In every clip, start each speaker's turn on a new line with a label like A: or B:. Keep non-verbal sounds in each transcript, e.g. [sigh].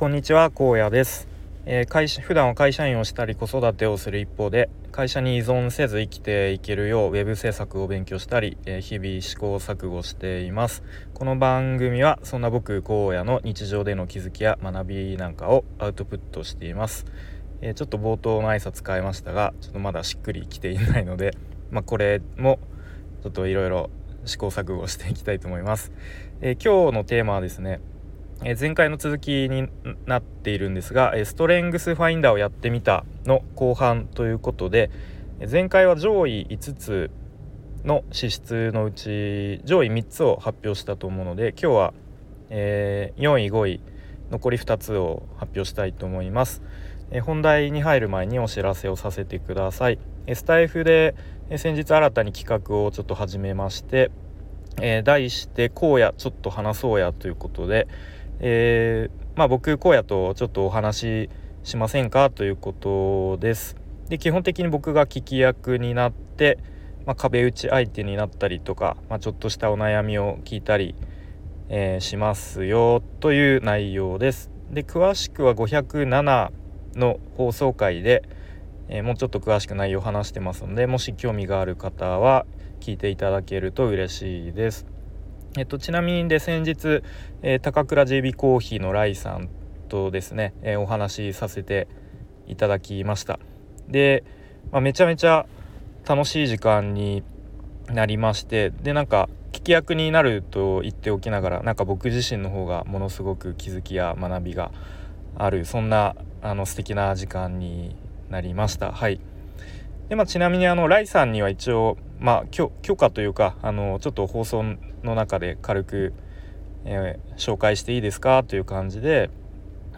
A: こんにちは荒野です、えー、会社普段は会社員をしたり子育てをする一方で会社に依存せず生きていけるようウェブ制作を勉強したり、えー、日々試行錯誤しています。この番組はそんな僕荒野の日常での気づきや学びなんかをアウトプットしています、えー、ちょっと冒頭の挨拶変えましたがちょっとまだしっくりきていないので [laughs] まあ、これもちょっといろいろ試行錯誤していきたいと思います、え今日のテーマはですねえ前回の続きになっているんですが、えストレングスファインダーをやってみたの後半ということで前回は上位5つの資質のうち上位3つを発表したと思うので今日は、え、4位5位残り2つを発表したいと思います、え本題に入る前にお知らせをさせてください、スタイフで、先日新たに企画をちょっと始めまして、え、題して「荒野ちょっと話そうや」ということで、えー、まあ、僕荒野とちょっとお話ししませんかということです。で基本的に僕が聞き役になって、まあ、壁打ち相手になったりとか、まあ、ちょっとしたお悩みを聞いたり、えー、しますよという内容です。で詳しくは507の放送回で、えー、もうちょっと詳しく内容を話してますのでもし興味がある方は聞いていただけると嬉しいです。えっと、ちなみにで先日、えー、高倉 JB コーヒーのライさんとですね、えー、お話しさせていただきました。で、まあ、めちゃめちゃ楽しい時間になりましてでなんか聞き役になると言っておきながらなんか僕自身の方がものすごく気づきや学びがあるそんなあの素敵な時間になりました。はい。で、まあ、ちなみにあのライさんには一応まあ許可というかあのちょっと放送の中で軽く、えー、紹介していいですかという感じで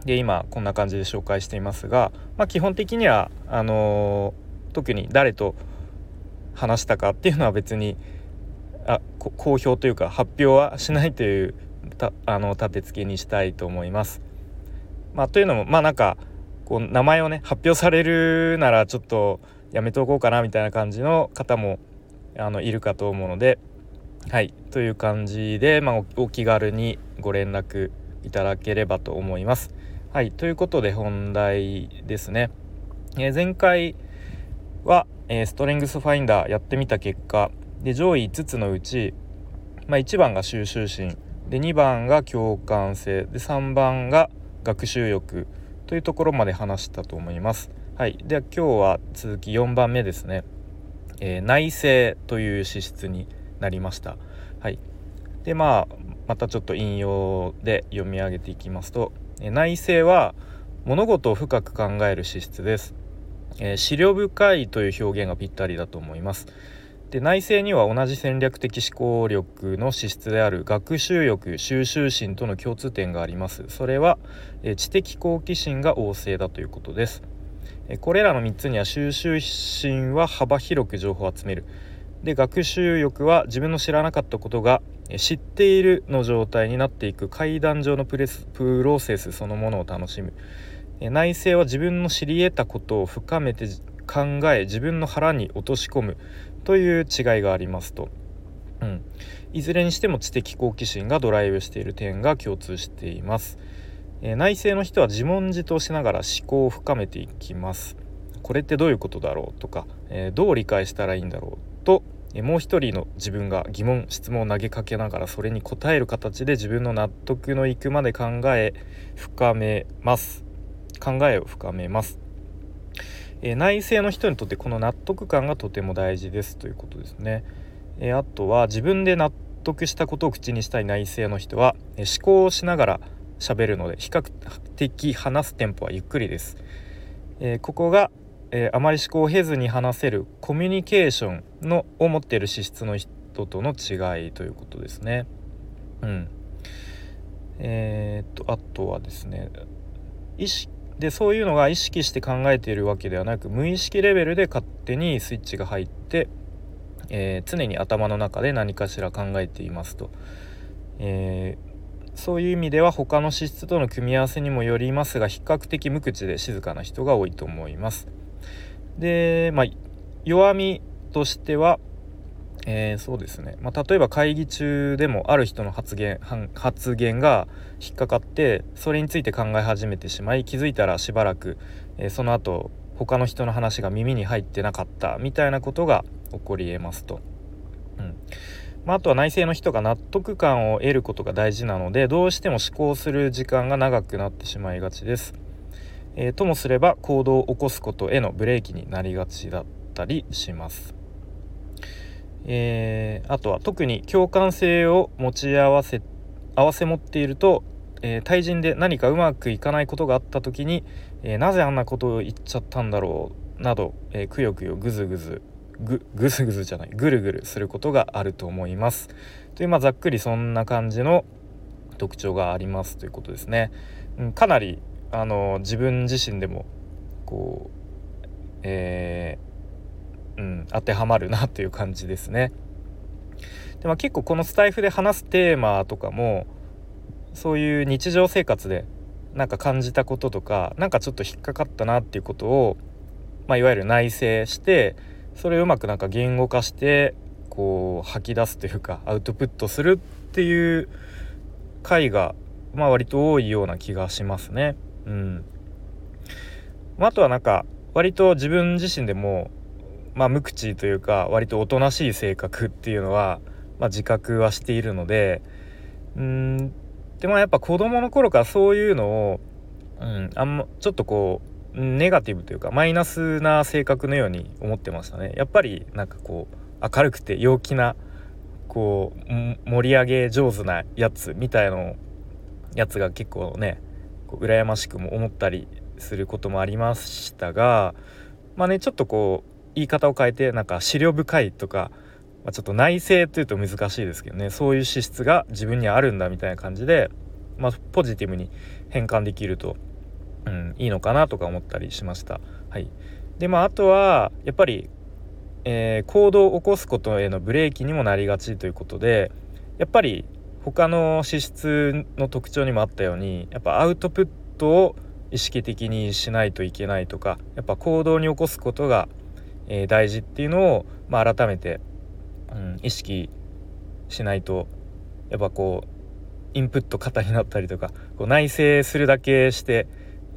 A: で今こんな感じで紹介していますが、まあ、基本的にはあのー、特に誰と話したかっていうのは別にあ公表というか発表はしないというたあの立て付けにしたいと思います。まあ、というのもまあなんかこう名前をね発表されるならちょっとやめておこうかなみたいな感じの方もあのいるかと思うのではいという感じで、まあ、お気軽にご連絡いただければと思います。はいということで本題ですね。えー、前回は、えー、ストレングスファインダーやってみた結果で上位5つのうち、まあ、1番が収集心で2番が共感性で3番が学習欲というところまで話したと思います。はい、では今日は続き4番目ですね。えー、内政という資質になりました。はい、でまあまたちょっと引用で読み上げていきますと「えー、内政は物事を深く考える資質です」えー、資料深いという表現がぴったりだと思います。で内政には同じ戦略的思考力の資質である学習欲収集心との共通点がありますそれは、え知的好奇心が旺盛だということですこれらの3つには収集心は幅広く情報を集める。で学習欲は自分の知らなかったことが知っているの状態になっていく。階段上のプレスプロセスそのものを楽しむ。内省は自分の知り得たことを深めて考え自分の腹に落とし込む。という違いがありますと、うん、いずれにしても知的好奇心がドライブしている点が共通しています。え、内政の人は自問自答しながら思考を深めていきます。これってどういうことだろうとか、え、どう理解したらいいんだろうと、え、もう一人の自分が疑問質問を投げかけながらそれに答える形で自分の納得のいくまで考え深めます。考えを深めます、え内政の人にとってこの納得感がとても大事ですということですね、えあとは自分で納得したことを口にしたい内政の人は、え思考をしながら喋るので比較的話すテンポはゆっくりです。えー、ここが、えー、あまり思考を経ずに話せるコミュニケーションのを持っている資質の人との違いということですね。うん。えー、っとあとはですね意識でそういうのが意識して考えているわけではなく無意識レベルで勝手にスイッチが入って、えー、常に頭の中で何かしら考えていますと。えーそういう意味では他の資質との組み合わせにもよりますが比較的無口で静かな人が多いと思います。で、まあ、弱みとしては、えー、そうですね、まあ、例えば会議中でもある人の発言発言が引っかかってそれについて考え始めてしまい気づいたらしばらく、えー、その後他の人の話が耳に入ってなかったみたいなことが起こりえますと。うんまあ、あとは内政の人が納得感を得ることが大事なのでどうしても思考する時間が長くなってしまいがちです。えー、ともすれば行動を起こすことへのブレーキになりがちだったりします。えー、あとは特に共感性を持ち合わせ合わせ持っていると、えー、対人で何かうまくいかないことがあった時に、えー、なぜあんなことを言っちゃったんだろうなど、えくよくよぐずぐずぐぐずぐずじゃないぐるぐるすることがあると思います。というまあざっくりそんな感じの特徴がありますということですね。うん、かなりあの自分自身でもこう、えーうん、当てはまるなという感じですね。でまあ、結構このスタイフで話すテーマとかもそういう日常生活でなんか感じたこととか何かちょっと引っかかったなっていうことを、まあ、いわゆる内省してそれをうまくなんか言語化してこう吐き出すというかアウトプットするっていう回が、まあ、割と多いような気がしますね。うんあ、とはなんか割と自分自身でもまあ、無口というか割とおとなしい性格っていうのは、まあ、自覚はしているのでうんでもやっぱ子供の頃からそういうのを、うん、あんまちょっとこうネガティブというかマイナスな性格のように思ってましたね。やっぱりなんかこう明るくて陽気なこう盛り上げ上手なやつみたいなやつが結構ねこう羨ましくも思ったりすることもありましたがまあねちょっとこう言い方を変えてなんか資料深いとか、まあ、ちょっと内政というと難しいですけどねそういう資質が自分にあるんだみたいな感じで、まあ、ポジティブに変換できると、うん、いいのかなとか思ったりしました。はい、でまああとはやっぱり、えー、行動を起こすことへのブレーキにもなりがちということでやっぱり他の資質の特徴にもあったようにやっぱアウトプットを意識的にしないといけないとかやっぱ行動に起こすことがえー、大事っていうのを、まあ、改めて、うん、意識しないとやっぱこうインプット型になったりとかこう内省するだけして、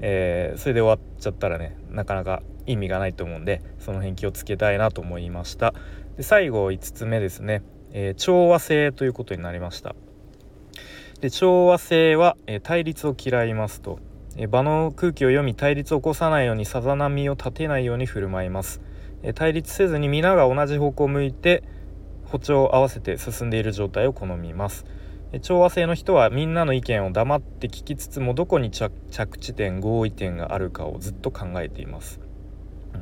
A: えー、それで終わっちゃったらねなかなか意味がないと思うんでその辺気をつけたいなと思いました。で最後5つ目ですね、えー、調和性ということになりました。で調和性は、えー、対立を嫌いますと、え場の空気を読み対立を起こさないようにさざ波を立てないように振る舞います。え対立せずに皆が同じ方向を向いて歩調を合わせて進んでいる状態を好みます。調和性の人はみんなの意見を黙って聞きつつもどこに着地点合意点があるかをずっと考えています、う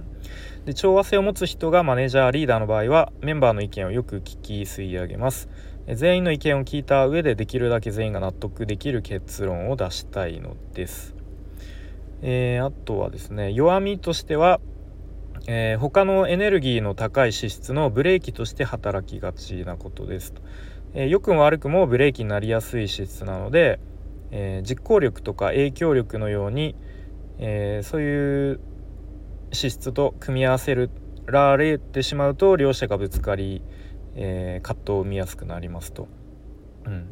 A: ん、で調和性を持つ人がマネージャーリーダーの場合はメンバーの意見をよく聞き吸い上げます。全員の意見を聞いた上でできるだけ全員が納得できる結論を出したいのです、えー、あとはですね弱みとしてはえー、他のエネルギーの高い資質のブレーキとして働きがちなことです、えー、良くも悪くもブレーキになりやすい資質なので、えー、実行力とか影響力のように、えそういう資質と組み合わせられてしまうと両者がぶつかり、え葛藤を生みやすくなりますと。うん、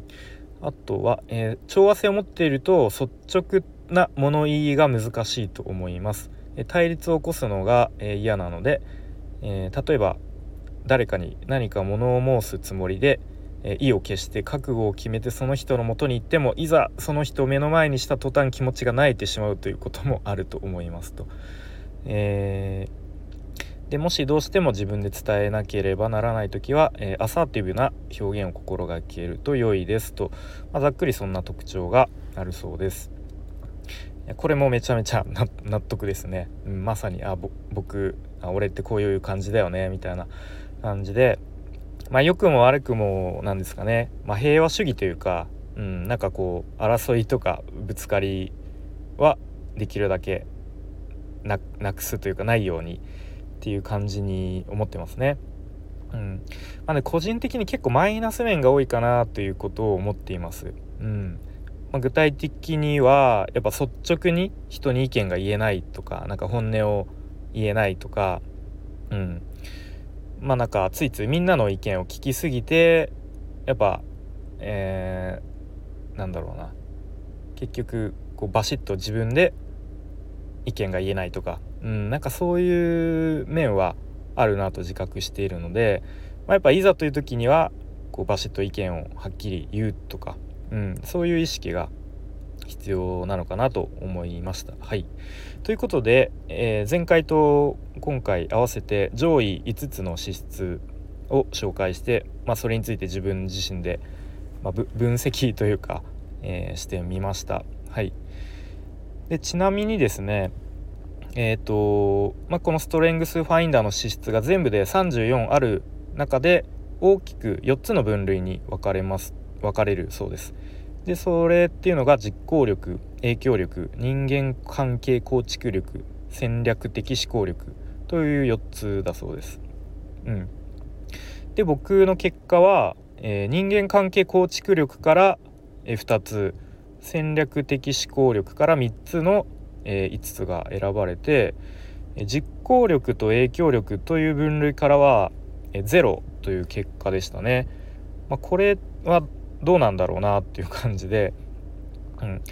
A: あとは、え調和性を持っていると率直な物言いが難しいと思います。対立を起こすのが、え嫌なので、え例えば誰かに何か物を申すつもりで、え意を決して覚悟を決めてその人のもとに行ってもいざその人を目の前にした途端気持ちが萎えてしまうということもあると思いますと。えー、でもしどうしても自分で伝えなければならない時は、えー、アサーティブな表現を心がけると良いですと、まあ、ざっくりそんな特徴があるそうです。これもめちゃめちゃ [laughs] 納得ですね、うん、まさにあ僕あ俺ってこういう感じだよねみたいな感じでまあ良くも悪くもなんですかね、まあ、平和主義というか、うん、なんかこう争いとかぶつかりはできるだけなくすというかないようにっていう感じに思ってますね。うんまあね、個人的に結構マイナス面が多いかなということを思っています。うんまあ、具体的にはやっぱ率直に人に意見が言えないとかなんか本音を言えないとか、うんまあなんかついついみんなの意見を聞きすぎてやっぱえー、なんだろうな。結局こうバシッと自分で意見が言えないとか、うん、なんかそういう面はあるなと自覚しているので、まあ、やっぱいざという時にはこうバシッと意見をはっきり言うとか、うん、そういう意識が必要なのかなと思いました。はい、ということで、えー、前回と今回合わせて上位5つの資質を紹介して、まあ、それについて自分自身で、まあ、分析というか、えー、してみました。はい、でちなみにですねえーとまあ、このストレングスファインダーの資質が全部で34ある中で大きく4つの分類に分かれます分かれるそうです。でそれっていうのが実行力影響力人間関係構築力戦略的思考力という4つだそうです。うん、で僕の結果は、えー、人間関係構築力から、え、2つ戦略的思考力から3つの、えー、5つが選ばれて、実行力と影響力という分類からは、えー、0という結果でしたね。まあ、これはどうなんだろうなっていう感じで、うん。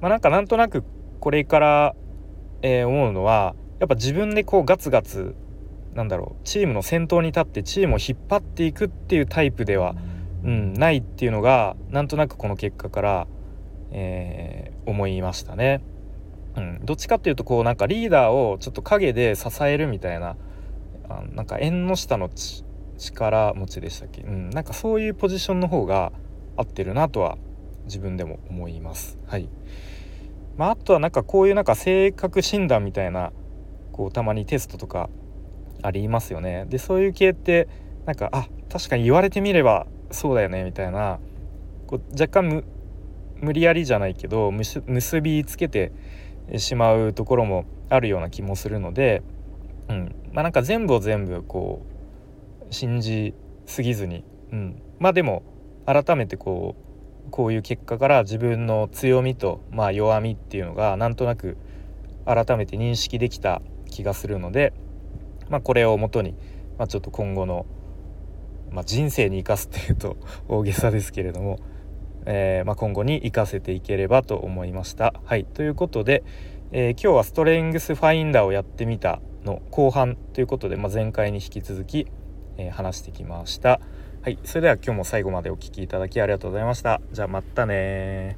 A: まあ、なんかなんとなくこれから、えー、思うのはやっぱ自分でこうガツガツなんだろうチームの先頭に立ってチームを引っ張っていくっていうタイプでは、うん、ないっていうのがなんとなくこの結果から、えー、思いましたね。うん、どっちかっていうとこうなんかリーダーをちょっと陰で支えるみたいなあなんか縁の下の力持ちでしたっけ、うん、なんかそういうポジションの方が合ってるなとは自分でも思います。はいまあ、あとはなんかこういうなんか性格診断みたいなこうたまにテストとかありますよね。でそういう系ってなんかあ確かに言われてみればそうだよねみたいなこう若干無理やりじゃないけど結びつけてしまうところもあるような気もするので、うんまあ、なんか全部を全部こう信じすぎずに、うん、まあでも改めてこうこういう結果から自分の強みと、まあ、弱みっていうのがなんとなく改めて認識できた気がするので、まあ、これをもとに、まあ、ちょっと今後の、まあ、人生に生かすっていうと [laughs] 大げさですけれども、えー、ま今後に生かせていければと思いました。はいということで、えー、今日はストレングスファインダーをやってみたの後半ということで、ま前回に引き続き、え話してきました。はい、それでは今日も最後までお聴きいただきありがとうございました。じゃあまたね